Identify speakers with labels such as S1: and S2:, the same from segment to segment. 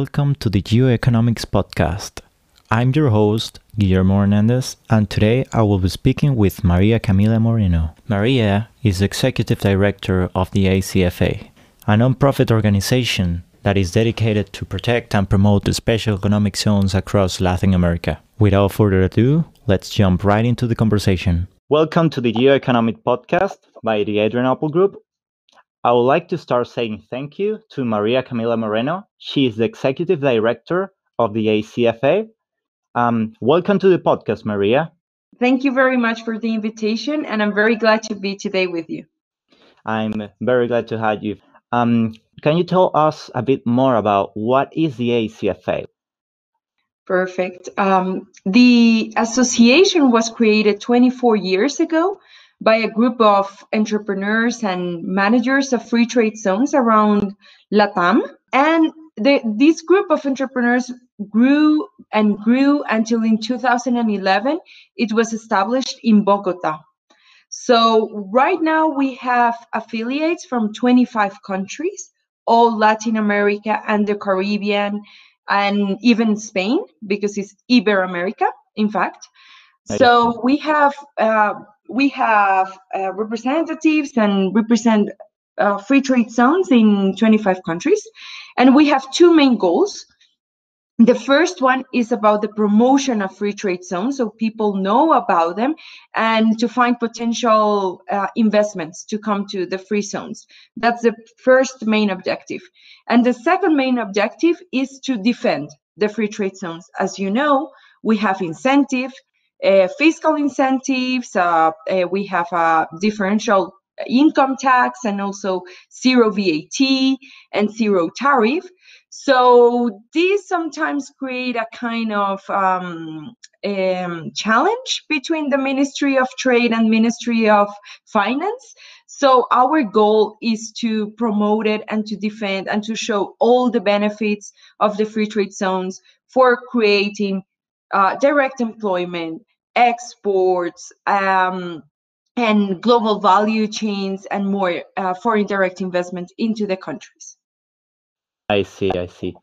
S1: Welcome to the Geoeconomics Podcast. I'm your host, Guillermo Hernandez, and today I will be speaking with Maria Camila Moreno. Maria is Executive Director of the AZFA, a non-profit organization that is dedicated to protect and promote the special economic zones across Latin America. Without further ado, let's jump right into the conversation. Welcome to the Geoeconomic Podcast by the Adrianople Group. I would like to start saying thank you to Maria Camila Moreno. She is the Executive Director of the AZFA. Um, welcome to the podcast, Maria.
S2: Thank you very much for the invitation, and I'm very glad to be today with you.
S1: I'm very glad to have you. Um, can you tell us a bit more about what is the AZFA?
S2: Perfect. Um, the association was created 24 years ago by a group of entrepreneurs and managers of free trade zones around Latam. And the, this group of entrepreneurs grew and grew until in 2011 it was established in Bogota. So right now we have affiliates from 25 countries, all Latin America and the Caribbean, and even Spain because it's Ibero-America, in fact. So we have uh, we have uh, representatives and represent uh, free trade zones in 25 countries. And we have two main goals. The first one is about the promotion of free trade zones so people know about them and to find potential uh, investments to come to the free zones. That's the first main objective. And the second main objective is to defend the free trade zones. As you know, we have incentive, uh, fiscal incentives, uh, uh, we have a differential income tax and also zero VAT and zero tariff. So these sometimes create a kind of um, um, challenge between the Ministry of Trade and Ministry of Finance. So our goal is to promote it and to defend and to show all the benefits of the free trade zones for creating uh, direct employment, exports, um, and global value chains and more uh, foreign direct investment into the countries.
S1: I see, I see.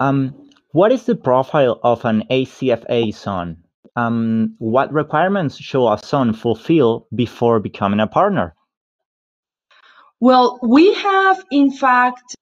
S1: Um, what is the profile of an AZFA zone? Um, what requirements should a son fulfill before becoming a partner?
S2: Well, we have, in fact,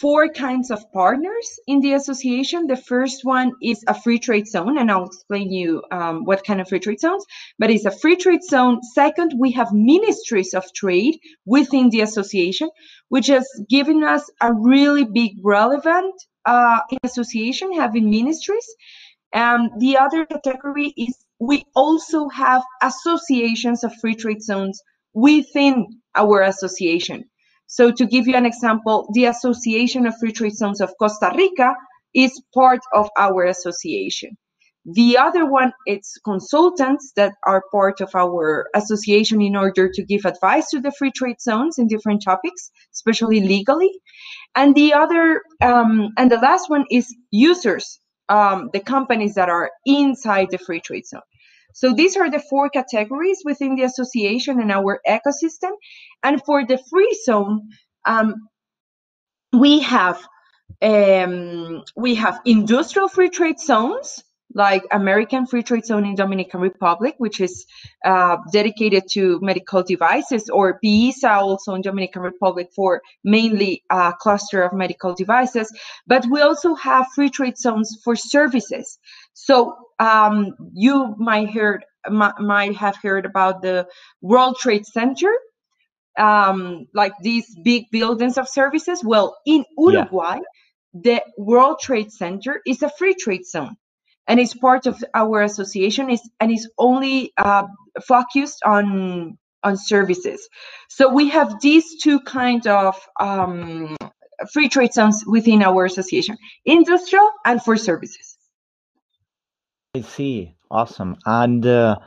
S2: four kinds of partners in the association. The first one is a free trade zone, and I'll explain you um, what kind of free trade zones, but it's a free trade zone. Second, we have ministries of trade within the association, which has given us a really big relevant uh, association having ministries. Um, the other category is we also have associations of free trade zones within our association. So to give you an example, the Association of Free Trade Zones of Costa Rica is part of our association. The other one, it's consultants that are part of our association in order to give advice to the free trade zones in different topics, especially legally. And the other, um, and the last one is users, um, the companies that are inside the free trade zone. So these are the four categories within the association and our ecosystem. And for the free zone, um, we have um, we have industrial free trade zones like American Free Trade Zone in Dominican Republic, which is uh, dedicated to medical devices, or PIISA also in Dominican Republic for mainly a cluster of medical devices. But we also have free trade zones for services. So um, you might heard might have heard about the World Trade Center, um, like these big buildings of services. Well, in Uruguay, yeah. the World Trade Center is a free trade zone and it's part of our association is and is only uh, focused on on services so we have these two kind of um, free trade zones within our association industrial and for services
S1: i see. Awesome. And uh,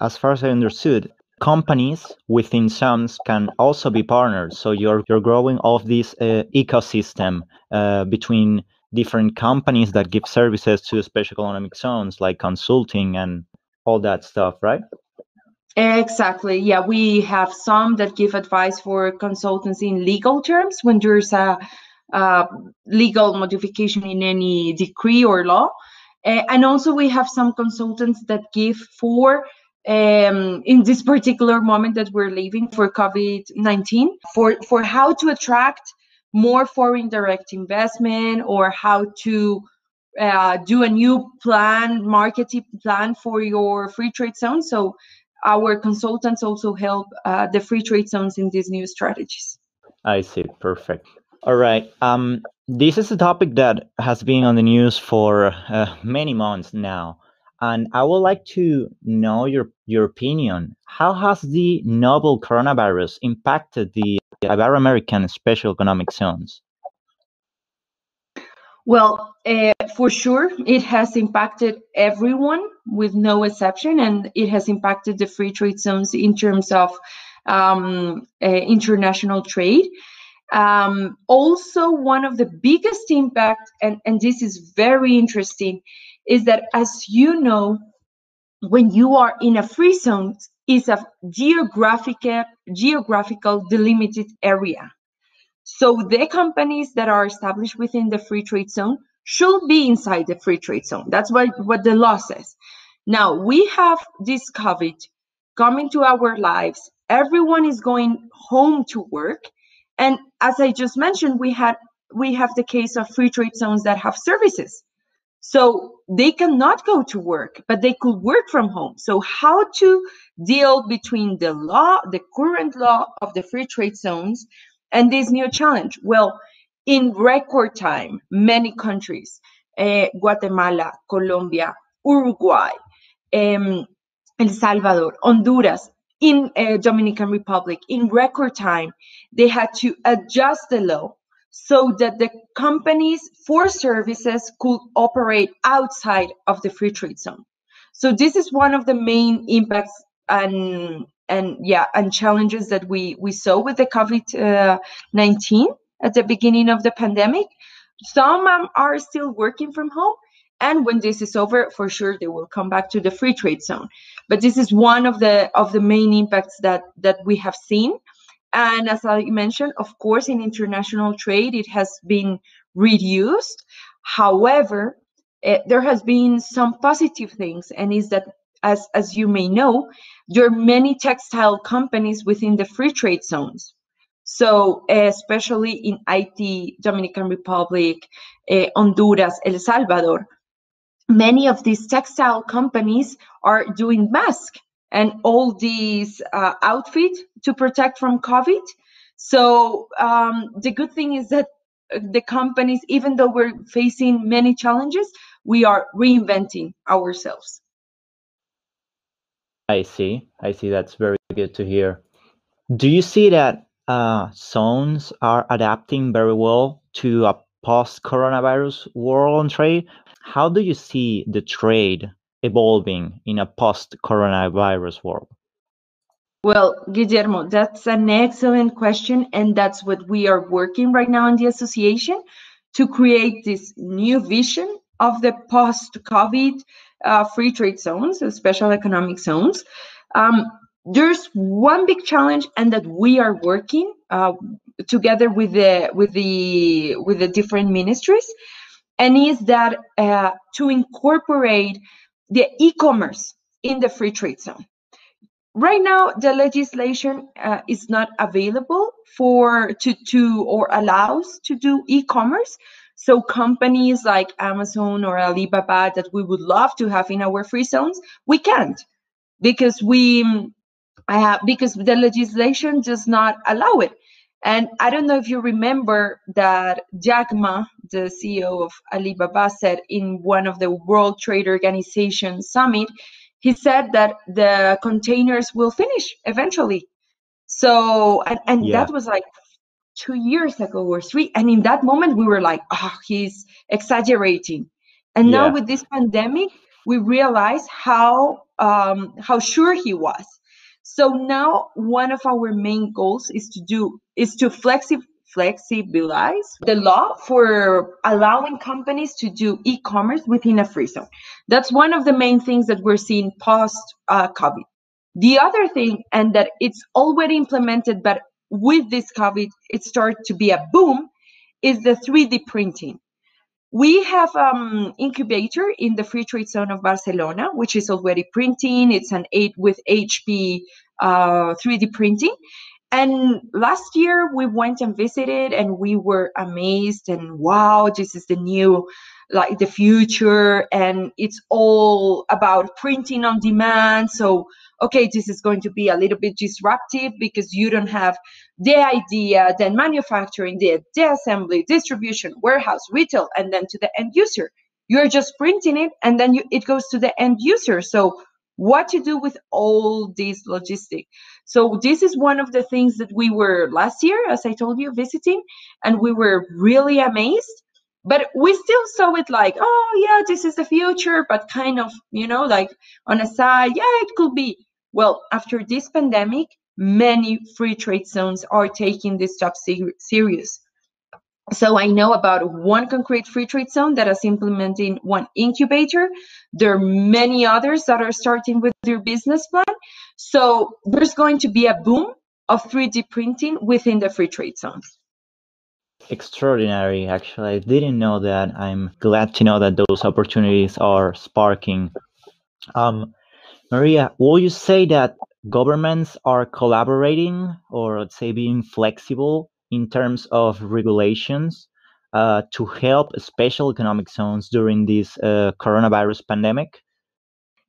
S1: as far as i understood companies within zones can also be partners. So you're you're growing of this uh, ecosystem uh, between different companies that give services to special economic zones like consulting and all that stuff right?
S2: Exactly. Yeah we have some that give advice for consultants in legal terms when there's a uh, legal modification in any decree or law. Uh, and also, we have some consultants that give for um, in this particular moment that we're living for COVID-19 for, for how to attract more foreign direct investment or how to uh, do a new plan, marketing plan for your free trade zone. So our consultants also help uh, the free trade zones in these new strategies.
S1: I see. Perfect. All right. Um, this is a topic that has been on the news for uh, many months now. And I would like to know your, your opinion. How has the novel coronavirus impacted the Ibero-American special economic zones?
S2: Well, uh, for sure, it has impacted everyone with no exception, and it has impacted the free trade zones in terms of um, uh, international trade. Um, also, one of the biggest impact, and, and this is very interesting, is that as you know, when you are in a free zone, is a geographical geographical delimited area. So the companies that are established within the free trade zone should be inside the free trade zone. That's what, what the law says. Now we have this COVID coming to our lives. Everyone is going home to work. And as I just mentioned, we had we have the case of free trade zones that have services. So they cannot go to work, but they could work from home. So how to deal between the law, the current law of the free trade zones and this new challenge? Well, in record time, many countries, uh, Guatemala, Colombia, Uruguay, um, El Salvador, Honduras, in uh, Dominican Republic, in record time, they had to adjust the law so that the companies for services could operate outside of the free trade zone. So this is one of the main impacts and and yeah and challenges that we we saw with the COVID nineteen at the beginning of the pandemic. Some um, are still working from home, and when this is over, for sure they will come back to the free trade zone. But this is one of the of the main impacts that that we have seen. And as I mentioned, of course, in international trade, it has been reduced. However, uh, there has been some positive things, and is that, as, as you may know, there are many textile companies within the free trade zones. So, uh, especially in Haiti, Dominican Republic, uh, Honduras, El Salvador, many of these textile companies are doing masks and all these uh, outfits to protect from COVID. So um, the good thing is that uh, the companies, even though we're facing many challenges, we are reinventing ourselves.
S1: I see. I see. That's very good to hear. Do you see that uh, zones are adapting very well to a post-coronavirus world on trade? How do you see the trade evolving in a post-coronavirus world?
S2: Well, Guillermo, that's an excellent question. And that's what we are working right now in the association to create this new vision of the post COVID uh, free trade zones, special economic zones. Um, there's one big challenge, and that we are working uh, together with the with the with the different ministries, and is that uh, to incorporate the e-commerce in the free trade zone. Right now, the legislation uh, is not available for to to or allows to do e-commerce. So companies like Amazon or Alibaba that we would love to have in our free zones, we can't because we have because the legislation does not allow it. And I don't know if you remember that Jack Ma, the CEO of Alibaba, said in one of the World Trade Organization summit, he said that the containers will finish eventually. So, and, and yeah. that was like two years ago or three. And in that moment, we were like, oh, he's exaggerating. And yeah. now with this pandemic, we realize how um, how sure he was. So now one of our main goals is to do is to flexi flexibilize the law for allowing companies to do e-commerce within a free zone. That's one of the main things that we're seeing post uh, COVID. The other thing, and that it's already implemented, but with this COVID, it started to be a boom, is the 3D printing. We have um incubator in the free trade zone of Barcelona, which is already printing. It's an eight with HP uh, 3D printing. And last year we went and visited and we were amazed and wow, this is the new like the future and it's all about printing on demand. So okay, this is going to be a little bit disruptive because you don't have the idea, then manufacturing, the, the assembly, distribution, warehouse, retail, and then to the end user. You're just printing it and then you, it goes to the end user. So what to do with all this logistic. So this is one of the things that we were last year, as I told you, visiting, and we were really amazed. But we still saw it like, oh yeah, this is the future, but kind of, you know, like on a side, yeah, it could be. Well, after this pandemic, many free trade zones are taking this job ser- serious. So I know about one concrete free trade zone that is implementing one incubator. There are many others that are starting with their business plan. So there's going to be a boom of 3D printing within the free trade zones.
S1: Extraordinary, actually. I didn't know that. I'm glad to know that those opportunities are sparking. Um, Maria, will you say that governments are collaborating or let's say being flexible in terms of regulations uh, to help special economic zones during this uh, coronavirus pandemic?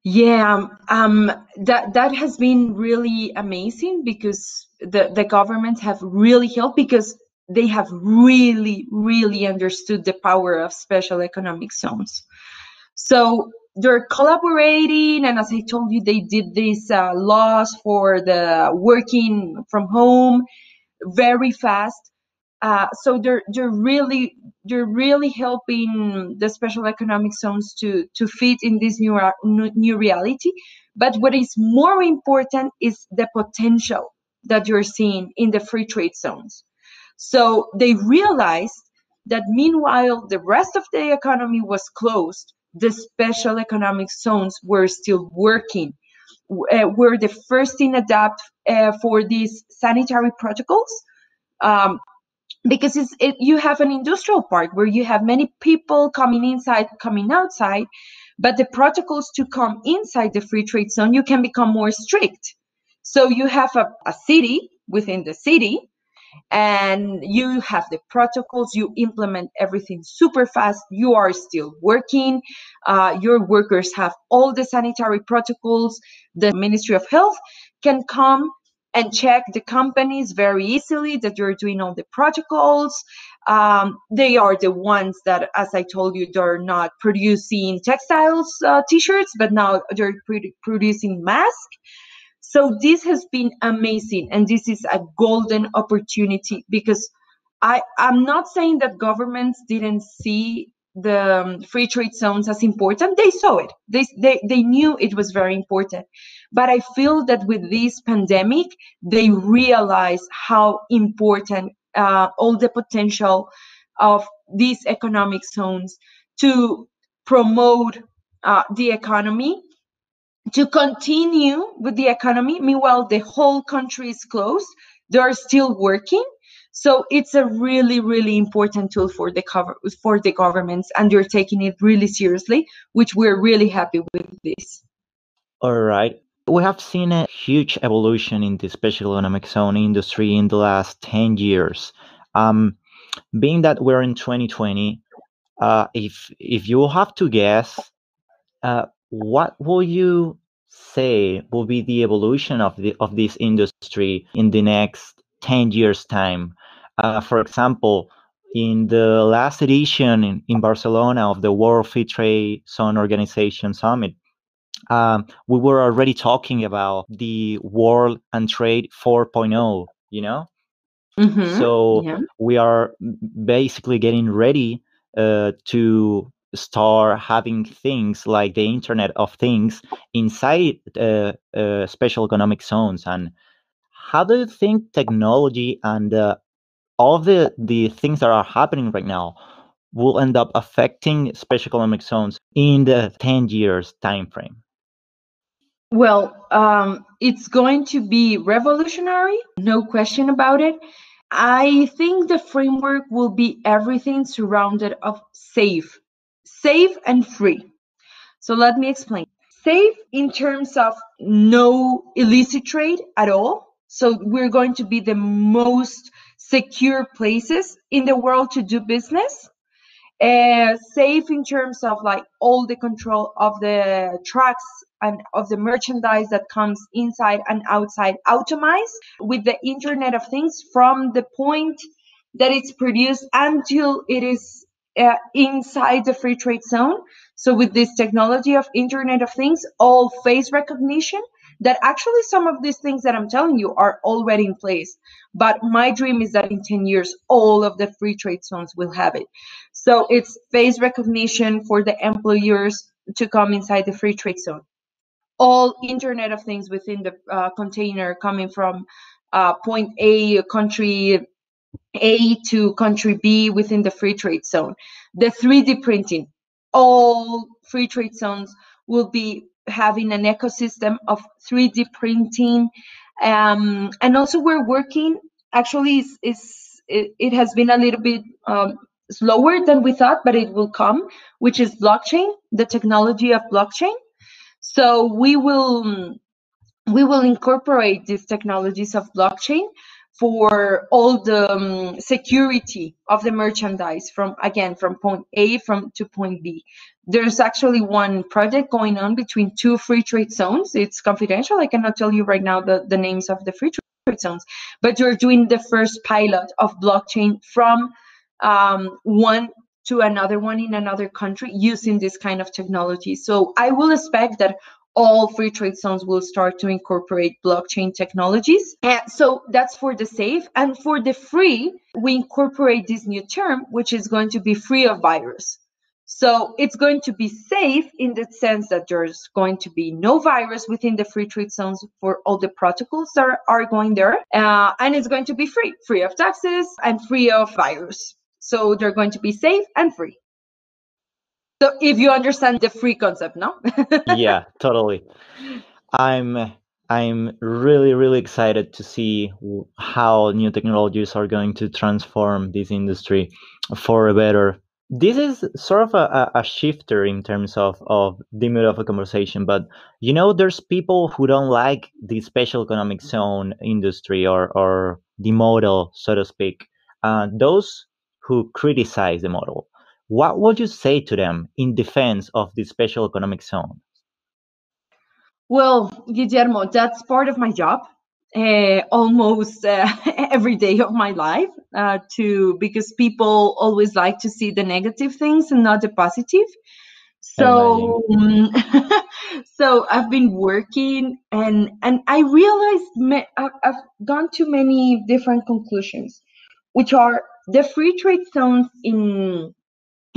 S2: Yeah, um, that that has been really amazing because the the governments have really helped because they have really really understood the power of special economic zones. So they're collaborating, and as I told you, they did these uh, laws for the working from home very fast. Uh, so they're they're really they're really helping the special economic zones to to fit in this new new reality. But what is more important is the potential that you're seeing in the free trade zones. So they realized that meanwhile the rest of the economy was closed, the special economic zones were still working uh, were the first in adapt uh, for these sanitary protocols um, because it, you have an industrial park where you have many people coming inside coming outside but the protocols to come inside the free trade zone you can become more strict. So you have a, a city within the city and you have the protocols you implement everything super fast you are still working. Uh, your workers have all the sanitary protocols. The ministry of health can come and check the companies very easily that you're doing all the protocols. Um, they are the ones that as i told you they're not producing textiles uh, t-shirts but now they're producing masks so this has been amazing, and this is a golden opportunity because I I'm not saying that governments didn't see the um, free trade zones as important. They saw it. They, they they knew it was very important. But I feel that with this pandemic, they realize how important uh, all the potential of these economic zones to promote uh, the economy to continue with the economy. Meanwhile, the whole country is closed. They are still working. So it's a really, really important tool for the cover for the governments, and they're taking it really seriously, which we're really happy with this.
S1: All right. We have seen a huge evolution in the special economic zone industry in the last 10 years. Um, being that we're in 2020, uh, if if you have to guess, uh, what will you say will be the evolution of the of this industry in the next 10 years time uh, for example in the last edition in, in barcelona of the world free trade zone organization summit um, we were already talking about the world and trade 4.0 you know mm-hmm. so yeah. we are basically getting ready uh, to start having things like the internet of things inside uh, uh, special economic zones and how do you think technology and uh, all the the things that are happening right now will end up affecting special economic zones in the 10 years time frame
S2: well um, it's going to be revolutionary no question about it. I think the framework will be everything surrounded of safe, safe and free. So let me explain. Safe in terms of no illicit trade at all. So we're going to be the most secure places in the world to do business. Uh, safe in terms of like all the control of the trucks and of the merchandise that comes inside and outside automized with the internet of things from the point that it's produced until it is uh, inside the free trade zone. So with this technology of internet of things all face recognition that actually some of these things that i'm telling you are already in place. But my dream is that in 10 years all of the free trade zones will have it. So it's face recognition for the employers to come inside the free trade zone. All internet of things within the uh, container coming from uh, point a country a to country b within the free trade zone the 3d printing all free trade zones will be having an ecosystem of 3D printing. Um, and also we're working, actually it, it, has been a little bit um, slower than we thought, but it will come, which is blockchain, the technology of blockchain. So we will we will incorporate these technologies of blockchain for all the um, security of the merchandise from again from point A from to point B. There's actually one project going on between two free trade zones. It's confidential. I cannot tell you right now the, the names of the free trade zones, but you're doing the first pilot of blockchain from um, one to another one in another country using this kind of technology. So I will expect that all free trade zones will start to incorporate blockchain technologies. And so that's for the safe. And for the free, we incorporate this new term, which is going to be free of virus. So it's going to be safe in the sense that there's going to be no virus within the free trade zones for all the protocols that are going there. Uh, and it's going to be free, free of taxes and free of virus. So they're going to be safe and free. So if you understand the free concept, no?
S1: yeah, totally. I'm I'm really really excited to see how new technologies are going to transform this industry for a better. This is sort of a, a shifter in terms of, of the mood of a conversation, but you know, there's people who don't like the special economic zone industry or, or the model, so to speak. Uh, those who criticize the model what would you say to them in defense of the special economic zone?
S2: Well, Guillermo, that's part of my job. Uh, almost uh, every day of my life uh, to because people always like to see the negative things and not the positive so um, so i've been working and and i realized i've gone to many different conclusions which are the free trade zones in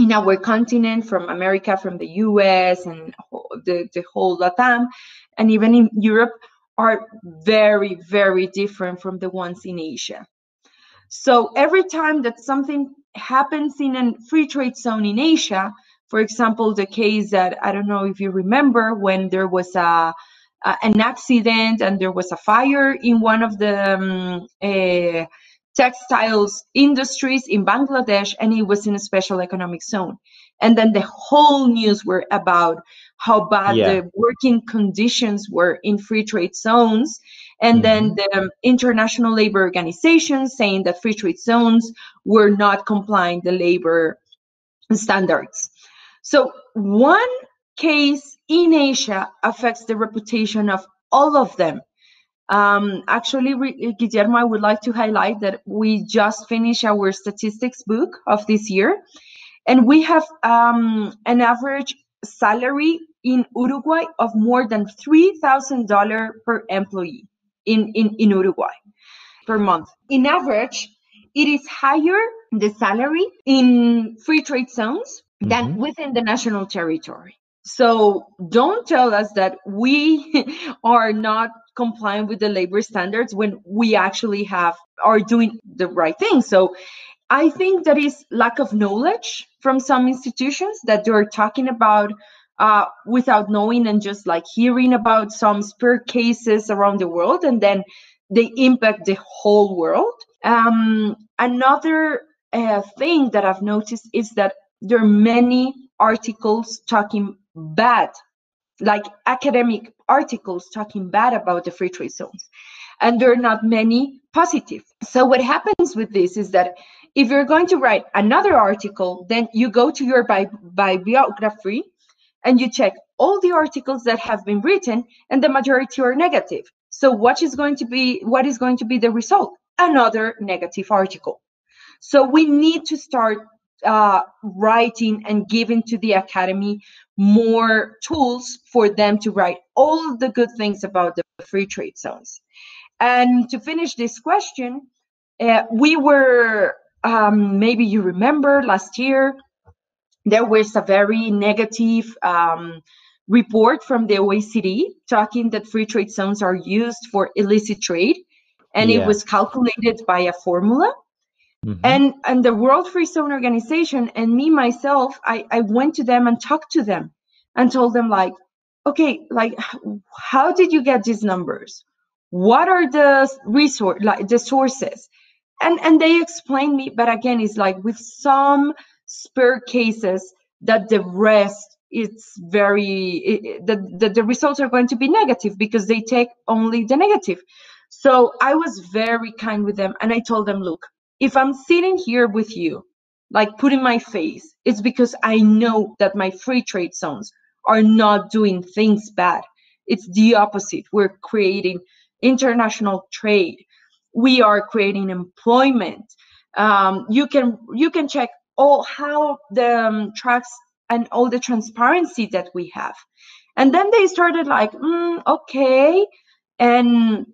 S2: in our continent, from America, from the US, and the, the whole Latam, and even in Europe, are very, very different from the ones in Asia. So every time that something happens in a free trade zone in Asia, for example, the case that I don't know if you remember when there was a, an accident and there was a fire in one of the um, uh, textiles industries in Bangladesh and it was in a special economic zone. And then the whole news were about how bad yeah. the working conditions were in free trade zones. And mm-hmm. then the International Labor Organization saying that free trade zones were not complying the labor standards. So one case in Asia affects the reputation of all of them um, actually, Guillermo, I would like to highlight that we just finished our statistics book of this year, and we have um, an average salary in Uruguay of more than $3,000 per employee in, in, in Uruguay per month. In average, it is higher the salary in free trade zones than mm-hmm. within the national territory. So don't tell us that we are not complying with the labor standards when we actually have are doing the right thing. So I think that is lack of knowledge from some institutions that they're talking about uh, without knowing and just like hearing about some spur cases around the world and then they impact the whole world. Um, another uh, thing that I've noticed is that there are many articles talking bad, like academic articles talking bad about the free trade zones, and there are not many positive. So what happens with this is that if you're going to write another article, then you go to your bi- bibliography and you check all the articles that have been written, and the majority are negative. So what is going to be what is going to be the result? Another negative article. So we need to start uh, writing and giving to the academy more tools for them to write all the good things about the free trade zones. And to finish this question, uh, we were um, maybe you remember last year there was a very negative um, report from the OECD talking that free trade zones are used for illicit trade, and yeah. it was calculated by a formula. Mm-hmm. And and the World Free Zone Organization and me myself, I, I went to them and talked to them and told them like, okay, like how did you get these numbers? What are the resource like the sources? And and they explained me, but again, it's like with some spare cases that the rest it's very it, the, the the results are going to be negative because they take only the negative so i was very kind with them and i told them look if i'm sitting here with you like putting my face it's because i know that my free trade zones are not doing things bad. It's the opposite. We're creating international trade. We are creating employment. Um, you can you can check all how the um, tracks and all the transparency that we have. And then they started like mm, okay. And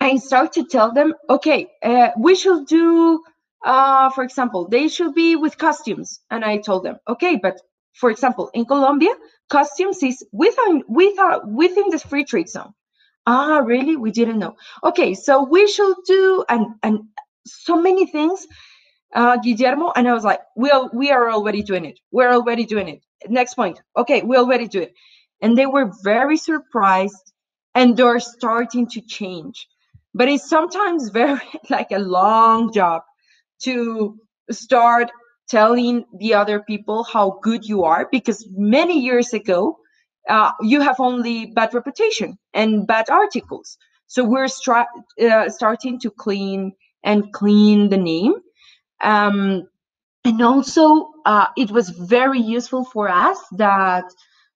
S2: i start to tell them okay uh, we should do uh, for example they should be with costumes and i told them okay but for example in colombia costumes is within within within the free trade zone ah really we didn't know okay so we should do and and so many things uh, Guillermo, and I was like, we are, we are already doing it. We're already doing it. Next point. Okay, we already do it. And they were very surprised and they're starting to change. But it's sometimes very like a long job to start telling the other people how good you are because many years ago, uh, you have only bad reputation and bad articles. So we're uh, starting to clean and clean the name um, and also, uh, it was very useful for us that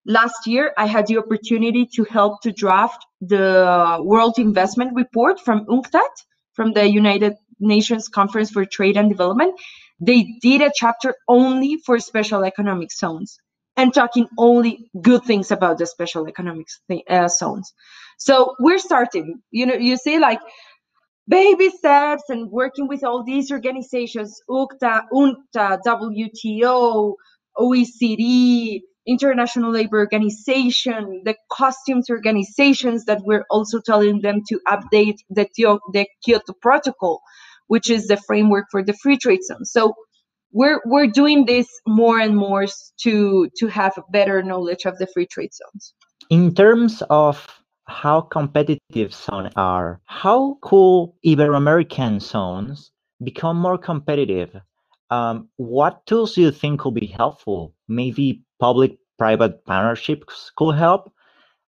S2: last year I had the opportunity to help to draft the World Investment Report from UNCTAD, from the United Nations Conference for Trade and Development. They did a chapter only for special economic zones and talking only good things about the special economic uh, zones. So we're starting. You know, you see, like baby steps and working with all these organizations, UCTA, UNCTAD, WTO, OECD, International Labor Organization, the customs organizations that we're also telling them to update the, the Kyoto Protocol, which is the framework for the free trade zone. So we're we're doing this more and more to to have a better knowledge of the free trade zones.
S1: In terms of how competitive zones are. How could Ibero-American zones become more competitive? Um, what tools do you think could be helpful? Maybe public-private partnerships could help.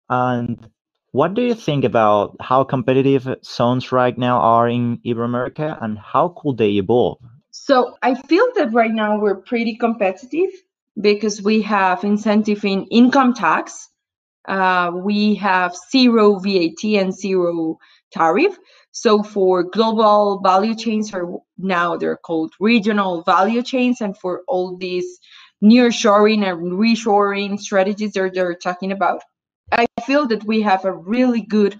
S1: And what do you think about how competitive zones right now are in Ibero-America, and how could they evolve?
S2: So I feel that right now we're pretty competitive because we have incentive in income tax uh, we have zero VAT and zero tariff. So for global value chains, or now they're called regional value chains, and for all these nearshoring and reshoring strategies that they're talking about, I feel that we have a really good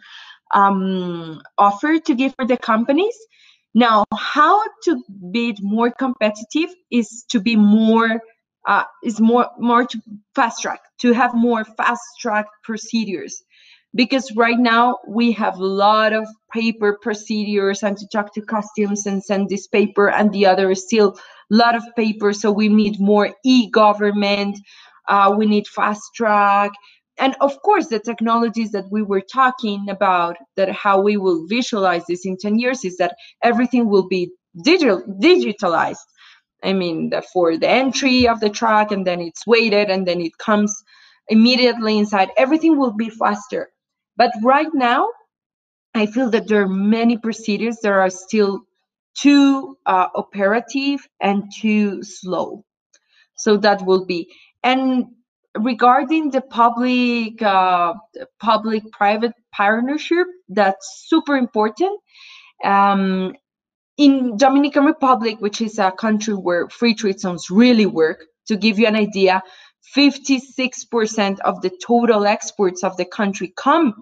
S2: um, offer to give for the companies. Now, how to be more competitive is to be more uh, is more more to fast track to have more fast track procedures because right now we have a lot of paper procedures and to talk to customs and send this paper and the other is still a lot of paper so we need more e-government uh, we need fast track and of course the technologies that we were talking about that how we will visualize this in 10 years is that everything will be digital digitalized. I mean, the, for the entry of the truck, and then it's weighted, and then it comes immediately inside. Everything will be faster. But right now, I feel that there are many procedures that are still too uh, operative and too slow. So that will be. And regarding the public uh, public private partnership, that's super important. Um, in Dominican Republic, which is a country where free trade zones really work, to give you an idea, 56% of the total exports of the country come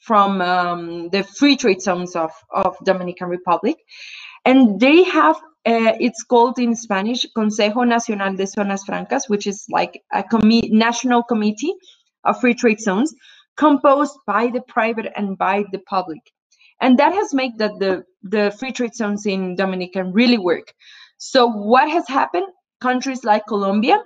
S2: from um, the free trade zones of, of Dominican Republic. And they have, uh, it's called in Spanish, Consejo Nacional de Zonas Francas, which is like a national committee of free trade zones composed by the private and by the public. And that has made that the, the free trade zones in Dominican really work. So what has happened? Countries like Colombia,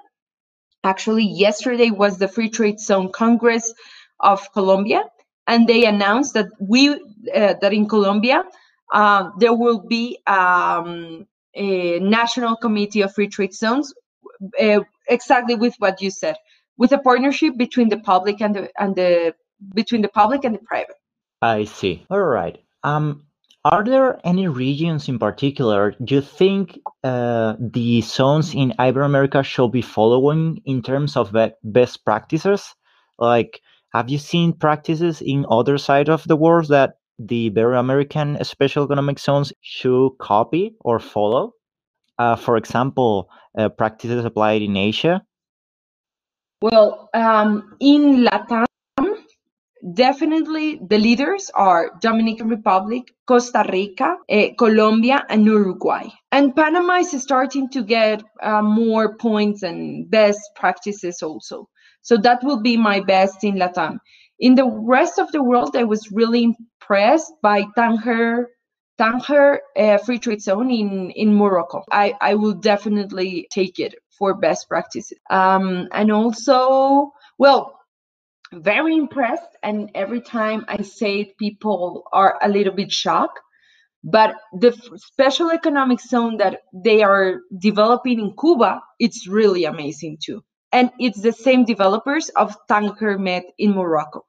S2: actually yesterday was the free trade zone congress of colombia and they announced that we uh, that in colombia uh, there will be um, a national committee of free trade zones uh, exactly with what you said with a partnership between the public and the and the between the public and the private.
S1: I see. All right. Um are there any regions in particular you think uh, the zones in Iberoamerica should be following in terms of be best practices? Like, have you seen practices in other side of the world that the Ibero-American special economic zones should copy or follow? Uh, for example, uh, practices applied in Asia?
S2: Well, um, in Latam, definitely the leaders are Dominican Republic, Costa Rica, eh, Colombia, and Uruguay. And Panama is starting to get uh, more points and best practices also. So that will be my best in Latam. In the rest of the world, I was really impressed by Tanger Tanger uh, Free Trade Zone in, in Morocco. I, I will definitely take it for best practices. Um, and also, well, very impressed and every time i say it people are a little bit shocked. But the special economic zone that they are developing in cuba it's really amazing too. And it's the same developers of Tanger Med in morocco.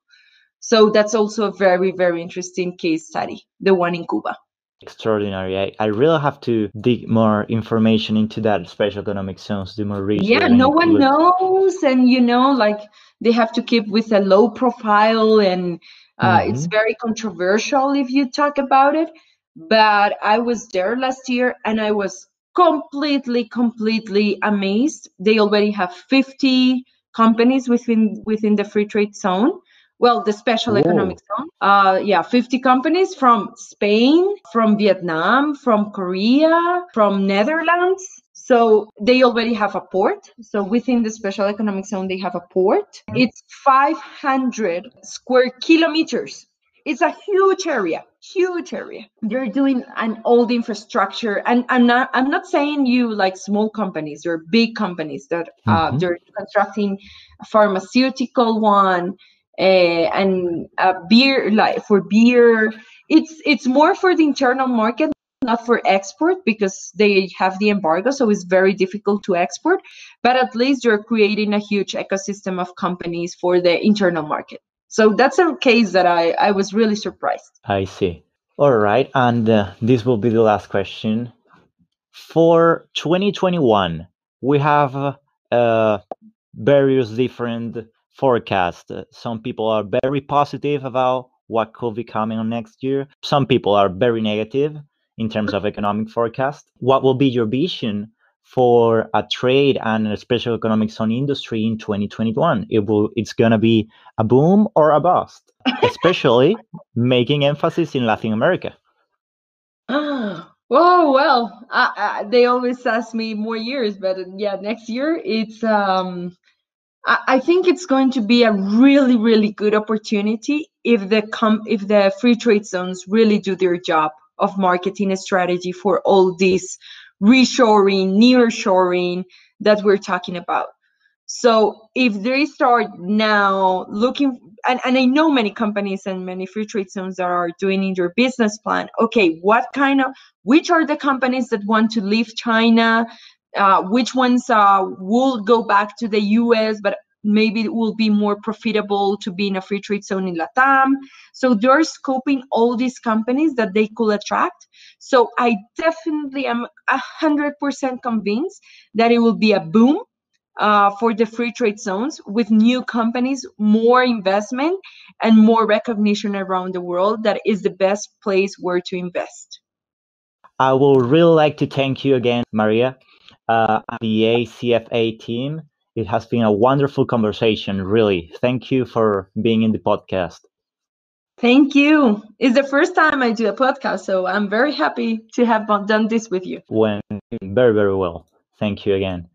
S2: So that's also a very very interesting case study the one in cuba
S1: extraordinary. I, I really have to dig more information into that special economic zones, do more research.
S2: Yeah, no one knows, and you know, like they have to keep with a low profile, and uh, mm-hmm. it's very controversial if you talk about it. But I was there last year, and I was completely, completely amazed. They already have 50 companies within within the free trade zone well the special Whoa. economic zone. Uh, yeah 50 companies from spain from vietnam from korea from netherlands. So they already have a port. So within the special economic zone they have a port. It's 500 square kilometers. It's a huge area huge area. They're doing an old infrastructure. And i'm not i'm not saying you like small companies they're big companies that uh, mm-hmm. they're constructing a pharmaceutical one uh, and uh, beer like for beer. It's it's more for the internal market not for export because they have the embargo so it's very difficult to export. But at least you're creating a huge ecosystem of companies for the internal market. So that's a case that i i was really surprised.
S1: I see. All right and uh, this will be the last question. For 2021 we have uh, various different forecast. Some people are very positive about what could be coming on next year. Some people are very negative in terms of economic forecast. What will be your vision for a trade and a special economic zone industry in 2021? It will it's going to be a boom or a bust, especially making emphasis in Latin America.
S2: Oh well, they always ask me more years, but yeah, next year it's um I think it's going to be a really, really good opportunity if the com- if the free trade zones really do their job of marketing a strategy for all this reshoring, nearshoring that we're talking about. So if they start now looking, and, and I know many companies and many free trade zones that are doing in their business plan, okay, what kind of, which are the companies that want to leave China? Uh, which ones uh, will go back to the US, but maybe it will be more profitable to be in a free trade zone in Latam. So they're scoping all these companies that they could attract. So I definitely am a hundred percent convinced that it will be a boom uh, for the free trade zones with new companies, more investment, and more recognition around the world. That is the best place where to invest.
S1: I would really like to thank you again, Maria, uh, the AZFA team it has been a wonderful conversation, really. Thank you for being in the podcast.
S2: Thank you. It's the first time I do a podcast, so I'm very happy to have done this with you.
S1: Went very, very well. Thank you again.